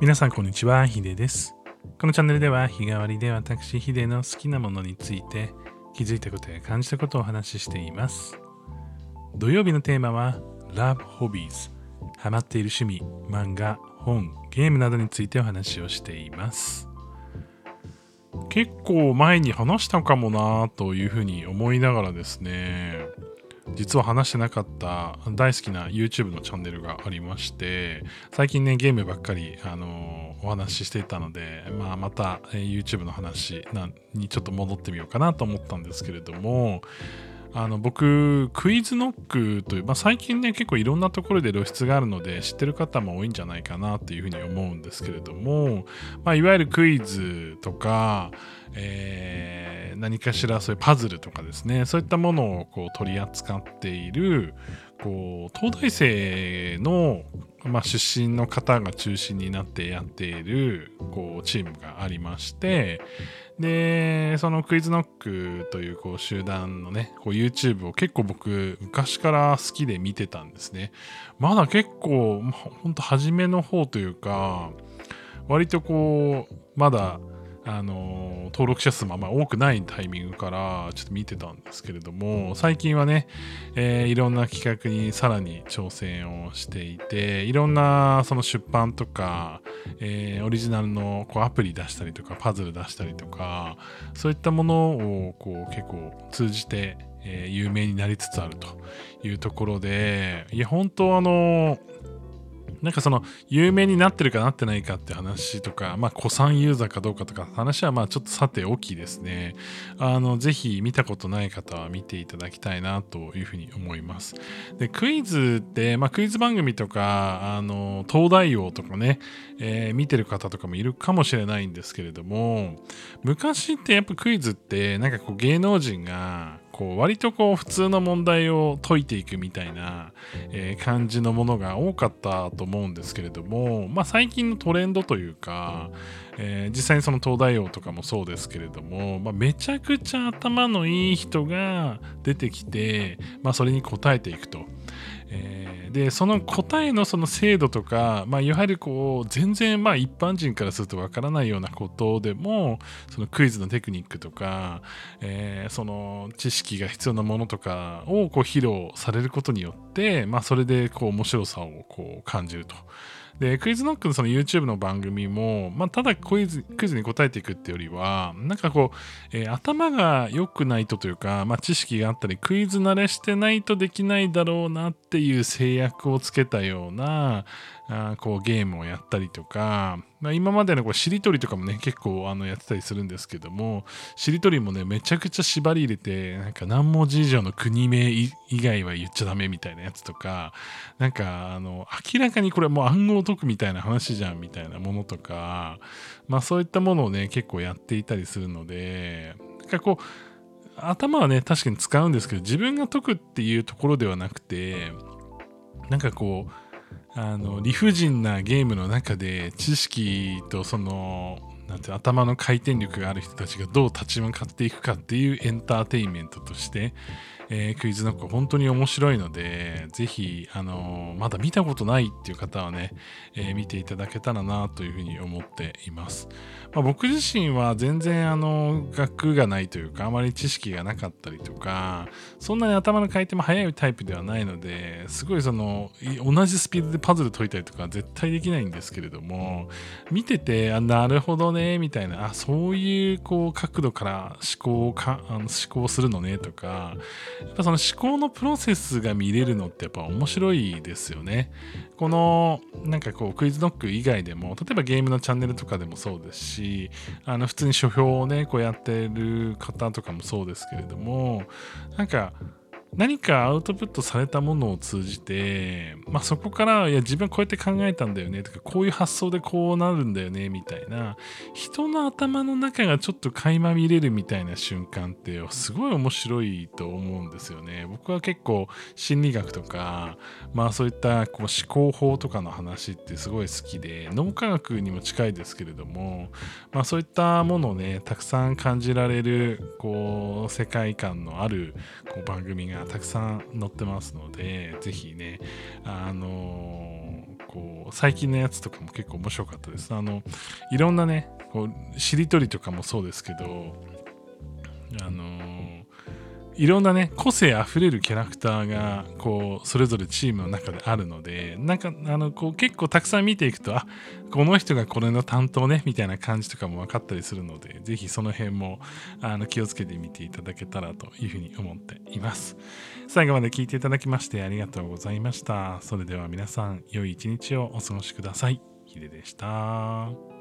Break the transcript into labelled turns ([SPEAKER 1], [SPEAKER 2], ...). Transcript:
[SPEAKER 1] 皆さんこんにちは、ヒデです。このチャンネルでは日替わりで私ヒデの好きなものについて気づいたことや感じたことをお話ししています。土曜日のテーマは Love Hobbies ハマっている趣味、漫画、本、ゲームなどについてお話をしています。結構前に話したかもなというふうに思いながらですね実は話してなかった大好きな YouTube のチャンネルがありまして最近ねゲームばっかり、あのお話ししていたので、まあ、また、え YouTube の話なにちょっと戻ってみようかなと思ったんですけれどもあの僕クイズノックという、まあ、最近ね結構いろんなところで露出があるので知ってる方も多いんじゃないかなというふうに思うんですけれども、まあ、いわゆるクイズとか、えー何かしらそういうパズルとかですねそういったものをこう取り扱っているこう東大生の、まあ、出身の方が中心になってやっているこうチームがありましてでそのクイズノックというこう集団のねこう YouTube を結構僕昔から好きで見てたんですね。まだ結構ほんと初めの方というか割とこうまだあの登録者数もあんま多くないタイミングからちょっと見てたんですけれども最近はね、えーいろんな企画にさらに挑戦をしていていろんなその出版とか、えーオリジナルのこうアプリ出したりとかパズル出したりとかそういったものをこう結構通じて、えー有名になりつつあるというところでいや本当あのなんかその有名になってるかなってないかって話とか、まあ、古参ユーザーかどうかとか話はまあちょっとさておきですね。あの、ぜひ見たことない方は見ていただきたいなというふうに思います。で、クイズって、まあクイズ番組とか、あの、東大王とかね、えー見てる方とかもいるかもしれないんですけれども、昔ってやっぱクイズってなんかこう芸能人がこう割とこう普通の問題を解いていくみたいな、えー感じのものが多かったと思うんですけれども、まあ、最近のトレンドというか、えー実際にその東大王とかもそうですけれども、まあ、めちゃくちゃ頭のいい人が出てきて、まあ、それに応えていくと。でその答えのその精度とか、まあ、いわゆるこう全然まあ一般人からするとわからないようなことでもそのクイズのテクニックとか、えーその知識が必要なものとかをこう披露されることによって、まあ、それでこう面白さをこう感じると。でクイズノックのその YouTube の番組も、まあ、ただクイズクイズに答えていくっていうよりはなんかこう、えー頭が良くないとというか、まあ、知識があったりクイズ慣れしてないとできないだろうなっていう制約をつけたようなあこうゲームをやったりとか、まあ、今までのこうしりとりとかもね結構あのやってたりするんですけどもしりとりもねめちゃくちゃ縛り入れてなんか何文字以上の国名以外は言っちゃダメみたいなやつとかなんかあの明らかにこれもう暗号を解くみたいな話じゃんみたいなものとかまあそういったものをね結構やっていたりするのでなんかこう頭はね確かに使うんですけど自分が解くっていうところではなくてなんかこうあの理不尽なゲームの中で知識とそのなんて頭の回転力がある人たちがどう立ち向かっていくかっていうエンターテインメントとして、えークイズノック本当に面白いのでぜひ、あのまだ見たことないっていう方はね、えー見ていただけたらなというふうに思っています。まあ、僕自身は全然あの学がないというかあまり知識がなかったりとかそんなに頭の回転も速いタイプではないのですごいその同じスピードでパズル解いたりとか絶対できないんですけれども見ててあなるほどねみたいなあそういうこう角度から思考をかあの思考するのねとかやっぱその思考のプロセスが見れるのってやっぱ面白いですよね。このなんかこうクイズノック以外でも例えばゲームのチャンネルとかでもそうですしあの普通に書評をねこうやってる方とかもそうですけれどもなんか何かアウトプットされたものを通じて、まあ、そこからいや自分はこうやって考えたんだよねとかこういう発想でこうなるんだよねみたいな人の頭の中がちょっと垣間見れるみたいな瞬間ってすごい面白いと思うんですよね。僕は結構心理学とか、まあ、そういったこう思考法とかの話ってすごい好きで脳科学にも近いですけれども、まあ、そういったものをねたくさん感じられるこう世界観のあるこう番組がたくさん載ってますのでぜひねあのこう最近のやつとかも結構面白かったです。あのいろんなねこうしりとりとかもそうですけどあのいろんなね個性あふれるキャラクターがこうそれぞれチームの中であるのでなんかあのこう結構たくさん見ていくとあこの人がこれの担当ねみたいな感じとかも分かったりするのでぜひその辺もあの気をつけてみていただけたらというふうに思っています。最後まで聞いていただきましてありがとうございました。それでは皆さん良い一日をお過ごしください。ヒデでした。